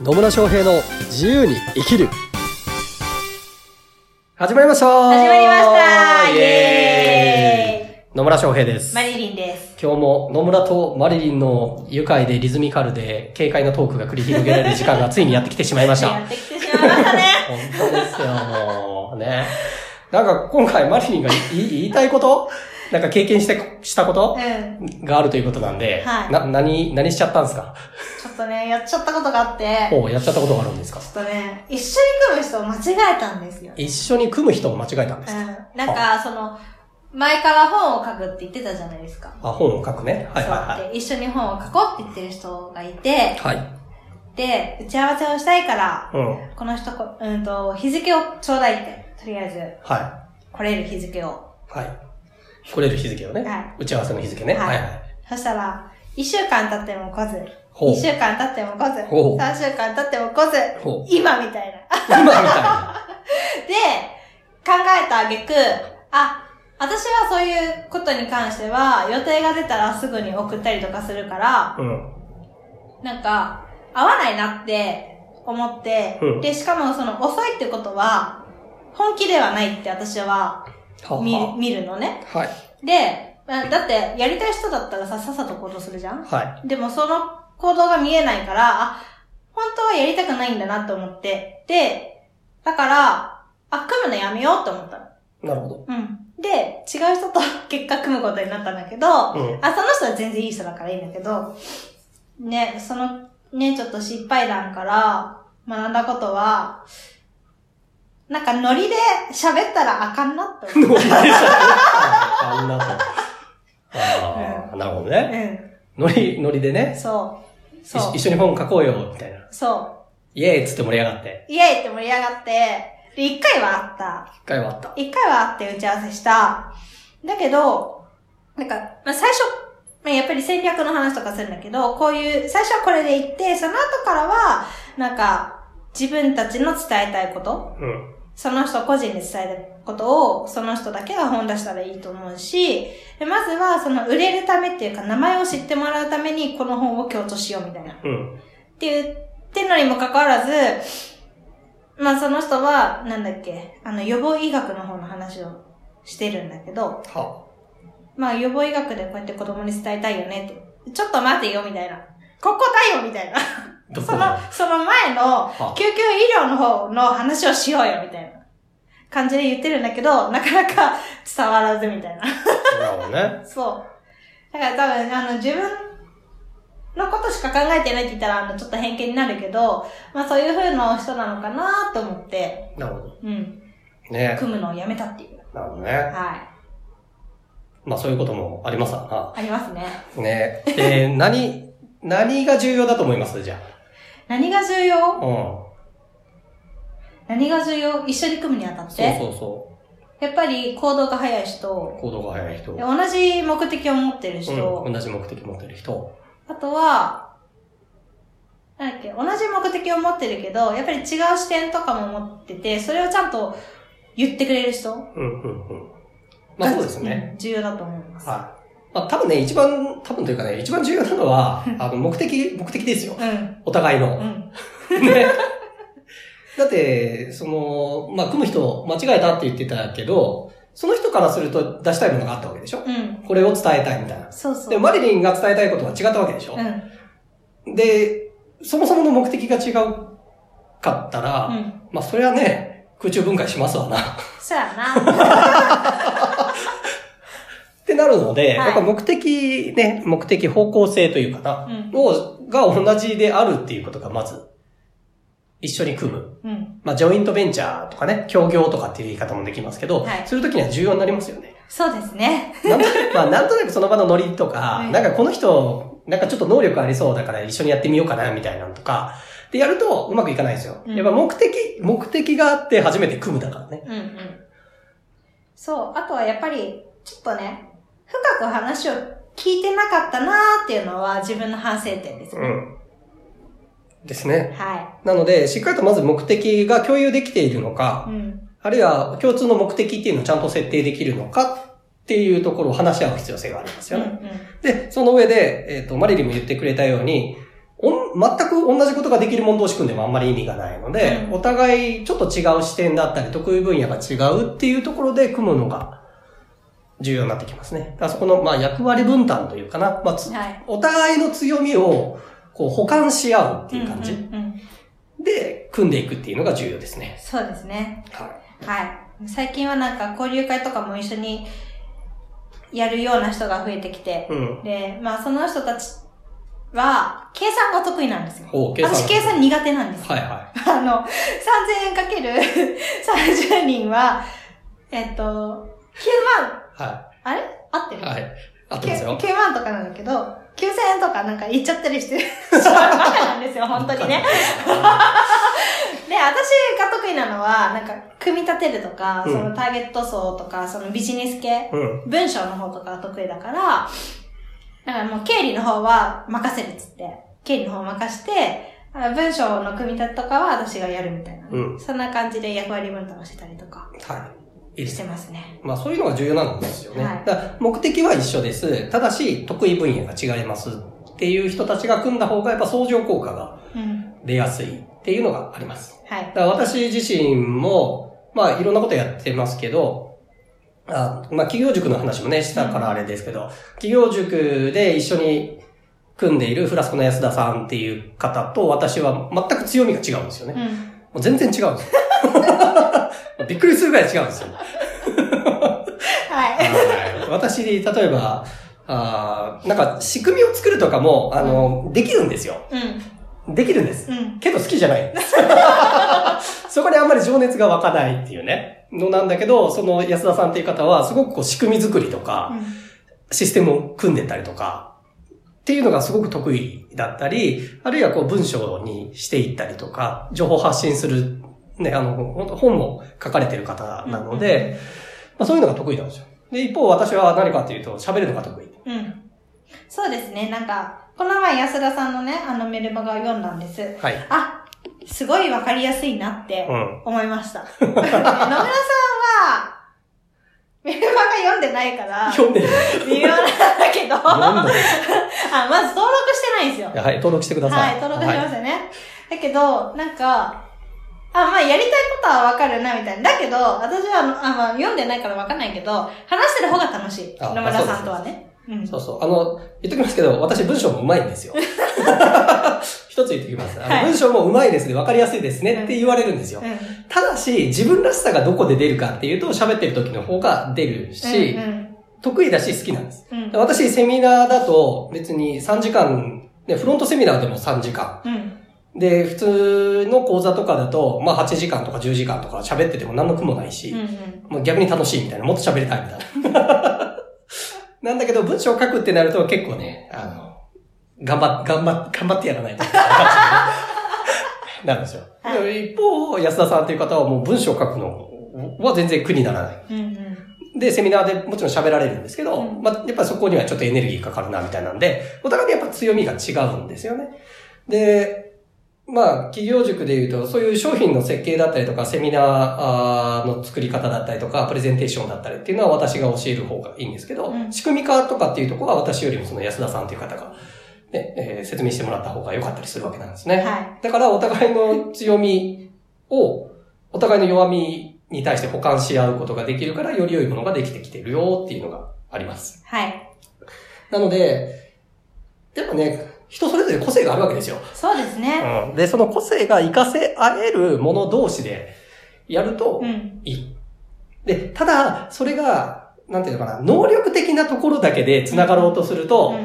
野村翔平の自由に生きる始まりました始まりましたイイエエーイ野村翔平ですマリリンです。今日も野村とマリリンの愉快でリズミカルで軽快なトークが繰り広げられる時間がついにやってきてしまいました。やってきてしまいましたね。本当ですよ、もう。ね。なんか今回マリリンが言い言いたいこと？なんか経験して、したこと？うん。があるということなんで、はいな、何、何しちゃったんですか？ちょっとね、やっちゃったことがあって、ちょほう、やっちゃったことがあるんですか？っとね、一緒に組む人を間違えたんですよ。一緒に組む人を間違えたんですか、うん。なんか、その、前から本を書くって言ってたじゃないですか。あ、本を書くね。はいはいそうで一緒に本を書こうって言ってる人がいて、はい。はい。で、打ち合わせをしたいから、うん。この人こ、うんと、日付をちょうだいって、とりあえず、は来れる日付を。い。はい。来れる日付をね。はい打ち合わせの日付ね。はいはいはい。そしたら、一週間経っても来ず、ほう二週間経っても来ず三週間経っても来ず今みたいな。今みたいな。で、考えた挙句、あ、私はそういうことに関しては、予定が出たらすぐに送ったりとかするから、うん。なんか、合わないなって思って、うんで、しかもその遅いってことは、本気ではないって私はは見は見るのね。はい。で、あだって、やりたい人だったらさ、さっさと行動するじゃん？はい。でもその行動が見えないから、あ、本当はやりたくないんだなと思って、で、だから、あ、組むのやめようと思ったの。なるほど。うん。で、違う人と結果組むことになったんだけど、うん。あ、その人は全然いい人だからいいんだけど、ね、その、ね、ちょっと失敗談から学んだことは、なんかノリで喋ったらあかんなって思ノう。リでしたね。あんなと。ああ、なるほどね。ノリ、ノリでうん。ね。そう。そうい。一緒に本書こうよ、みたいな。そイエーイっつって盛り上がって。う。イエーイって盛り上がって、で、一回はあった。一回はあった。一回はあって打ち合わせした。だけど、なんか、まあ、最初、まあ、やっぱり戦略の話とかするんだけど、こういう、最初はこれで言って、その後からは、なんか、自分たちの伝えたいこと、うん。その人個人で伝えたいことを、その人だけが本出したらいいと思うし、でまずは、その売れるためっていうか、名前を知ってもらうために、この本を強調しようみたいな。うん。って言ってんのにもかかわらず、まあその人は、なんだっけ、あの予防医学の方の話をしてるんだけど、は。まあ予防医学でこうやって子供に伝えたいよねって、ちょっと待てよみたいな。ここだよみたいな。その、その前のは救急医療の方の話をしようよみたいな感じで言ってるんだけど、なかなか伝わらずみたいな。なるほどね。そう。だから多分、あの、自分のことしか考えてないって言ったら、あの、ちょっと偏見になるけど、まあそういう風な人なのかなと思って、なるほど。うん、ね。組むのをやめたっていう。なるほどね。はい。まあそういうこともありますわありますね。な。ね。で、何、何が重要だと思います？じゃ何が重要？あ。うん。何が重要？一緒に組むにあたってそうそうそやっぱり行動が早い人う。、行動が早い人。で同じ目的を持ってる人、うん、同じ目的持ってる人。あとは、なんだっけ、同じ目的を持ってるけど、やっぱり違う視点とかも持ってて、それをちゃんと言ってくれる人うん、うん、うん。まあそうですね。うん重要だと思います。はい。まあ多分ね、一番、多分というかね、一番重要なのは、あの、目的、目的ですよ。うん。お互いの。うん。ね。だって、その、まあ、組む人間違えたって言ってたけど、その人からすると出したいものがあったわけでしょ？うん。これを伝えたいみたいな。そうそう。で、マリリンが伝えたいことは違ったわけでしょ？うん。で、そもそもの目的が違うかったら、うん。まあ、それはね、空中分解しますわな。っそうやな。てなるので、はいやっぱ目的ね、目的方向性というかな、うん。を、が同じであるっていうことがまず、一緒に組む。うん。まあ、ジョイントベンチャーとかね、協業とかっていう言い方もできますけど、はいするときには重要になりますよね。そうですね。なんとまあ、なんとなくその場のノリとか、はいなんかこの人、なんかちょっと能力ありそうだから一緒にやってみようかな、みたいなのとか、でやるとうまくいかないんですよ。うんやっぱ目的、目的があって初めて組むだからね。うんうん。そう。あとはやっぱり、ちょっとね、深く話を聞いてなかったなーっていうのは自分の反省点ですね。うん。ですね。はなので、しっかりとまず目的が共有できているのかい。、うん。あるいは共通の目的っていうのをちゃんと設定できるのかっていうところを話し合う必要性がありますよね。うんうん。で、その上で、えっ、と、マリリンも言ってくれたように、おん全く同じことができる者同士組んでもあんまり意味がないので、うんお互いちょっと違う視点だったり、得意分野が違うっていうところで組むのが重要になってきますね。だからそこの、まあ、役割分担というかな。まあ、つはい。お互いの強みを、こう、補完し合うっていう感じんうんうんで、組んでいくっていうのが重要ですね。そうですね。はい。はい。最近はなんか交流会とかも一緒にやるような人が増えてきて、うん。で、まあその人たちは、計算が得意なんですよ。お計算私計算苦手なんですよ。はいは あの、3000円かける 30人は、えっと、9万、い。はあれ？合ってる？い。はい。合ってますよ。9万とかなんだけど、9000円とかなんか言っちゃったりしてるバカなんですよ、本当にね。で、私が得意なのは、なんか、組み立てるとか、うんそのターゲット層とか、そのビジネス系、うん。文章の方とかが得意だから、だからもう経理の方は任せるっつって、経理の方任して、あ文章の組み立てとかは私がやるみたいなね、うんそんな感じで役割分担をしてたりとかはい。しすてますね。まあそういうのが重要なんですよね。はい目的は一緒です。ただし、得意分野が違いますっていう人たちが組んだ方がやっぱ相乗効果がうん。出やすいっていうのがあります。はい。だから私自身も、まあいろんなことやってますけど、あまあ企業塾の話もね、したからあれですけど、企業塾で一緒に組んでいるフラスコの安田さんっていう方と私は全く強みが違うんですよね。もうん。う全然違うんですよ。びっくりするぐらい違うんですよ。はい。はい私、例えば、あーなんか仕組みを作るとかも、あの、できるんですよ。うん。できるんです。うん。けど好きじゃない。そこにあんまり情熱が湧かないっていうね、のなんだけど、その安田さんっていう方は、すごくこう仕組み作りとか、システムを組んでたりとか、っていうのがすごく得意だったり、あるいはこう文章にしていったりとか、情報発信する、ね、あの、本も書かれてる方なので、まあ、そういうのが得意なんですよ。で、一方私は何かっていうと、喋るのが得意。うん。そうですね。なんか、この前安田さんのね、あのメルマガを読んだんです。はい。あ、すごいわかりやすいなってうん。思いました。野村さんは、メルマガ読んでないから、読んでる。微妙なんだけど、あ。まず登録してないんですよ。はい、登録してください。はい、登録しますよね。だけど、なんか、あ、まあ、やりたいことはわかるな、みたいな。だけど、私は、あまあ、読んでないからわかんないけど、話してる方が楽しい。あ野村さんとはね。うん。そうそう。あの、言っときますけど、私文章も上手いんですよ。一つ言ってきます。あのはい文章も上手いですね、分かりやすいですねって言われるんですよ。うん。ただし、自分らしさがどこで出るかっていうと、喋ってる時の方が出るし、うん得意だし好きなんです。うん。うん。私、セミナーだと別に3時間、ね、フロントセミナーでも3時間。うん。で、普通の講座とかだと、まあ8時間とか10時間とか喋ってても何の苦もないし、うん。うん。もう逆に楽しいみたいな、もっと喋りたいみたいな。なんだけど、文章を書くってなると結構ね、あの、頑張っ、頑張っ、頑張ってやらないと なんですよ。はいで一方、安田さんという方はもう文章を書くのは全然苦にならない。うん。うん。で、セミナーでもちろん喋られるんですけど、うんまあ、やっぱりそこにはちょっとエネルギーかかるな、みたいなんで、お互いにやっぱ強みが違うんですよね。で、まあ、企業塾で言うと、そういう商品の設計だったりとか、セミナーの作り方だったりとか、プレゼンテーションだったりっていうのは私が教える方がいいんですけど、うん仕組み化とかっていうところは私よりもその安田さんという方が、ねえー説明してもらった方が良かったりするわけなんですね。はだからお互いの強みを、お互いの弱みに対して補完し合うことができるから、より良いものができてきてるよっていうのがあります。い。はい。なので、やっぱね、人それぞれ個性があるわけですよ。そうですね。うん。で、その個性が活かせ合えるもの同士でやるとうん。いい。で、ただ、それが、なんていうのかな、能力的なところだけで繋がろうとすると、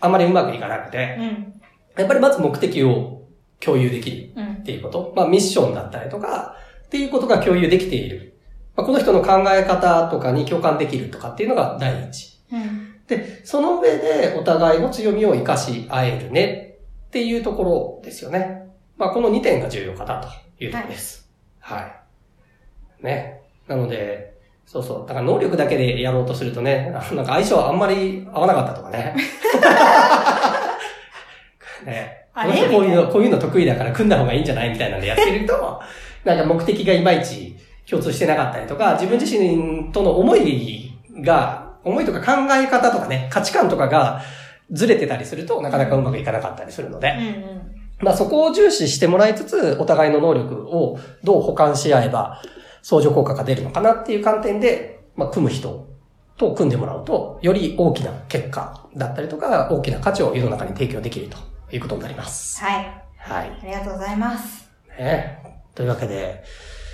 あまりうまくいかなくて、うん。やっぱりまず目的を共有できる。うん。っていうこと。まあミッションだったりとか、っていうことが共有できている。まあ、この人の考え方とかに共感できるとかっていうのが第一。うん。で、その上でお互いの強みを活かし合えるねっていうところですよね。まあこの2点が重要かなというところです。はい。ね。なので、そうそう。だから能力だけでやろうとするとね、あなんか相性あんまり合わなかったとかね。ね。あれ？こういうの、こういうの得意だから組んだ方がいいんじゃないみたいなんでやってると、なんか目的がいまいち共通してなかったりとか、自分自身との思いが、思いとか考え方とかね、価値観とかがずれてたりするとなかなかうまくいかなかったりするので、うんうん。まあそこを重視してもらいつつ、お互いの能力をどう補完し合えば、相乗効果が出るのかなっていう観点で、まあ組む人と組んでもらうと、より大きな結果だったりとか、大きな価値を世の中に提供できるということになります。はい。はい。ありがとうございます。ね。というわけで、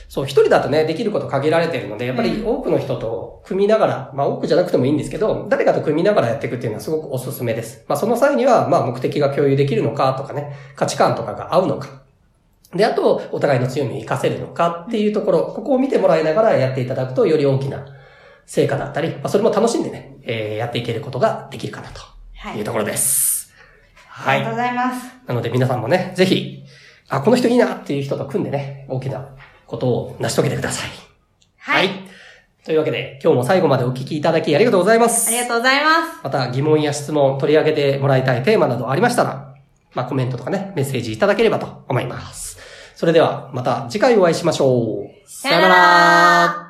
そう、一人だとね、できること限られているので、やっぱり多くの人と組みながら、まあ多くじゃなくてもいいんですけど、誰かと組みながらやっていくっていうのはすごくおすすめです。まあその際には、まあ目的が共有できるのかとかね、価値観とかが合うのか。で、あと、お互いの強みを活かせるのかっていうところ、ここを見てもらいながらやっていただくと、より大きな成果だったり、まあそれも楽しんでね、えーやっていけることができるかなとはい。いうところです。はいありがとう。ございます。なので皆さんもね、ぜひ、あ、この人いいなっていう人と組んでね、大きなことを成し遂げてください。はい。というわけで、今日も最後までお聞きいただきありがとうございます。ありがとうございます。また疑問や質問取り上げてもらいたいテーマなどありましたら、まあコメントとかね、メッセージいただければと思います。それではまた次回お会いしましょう。さよなら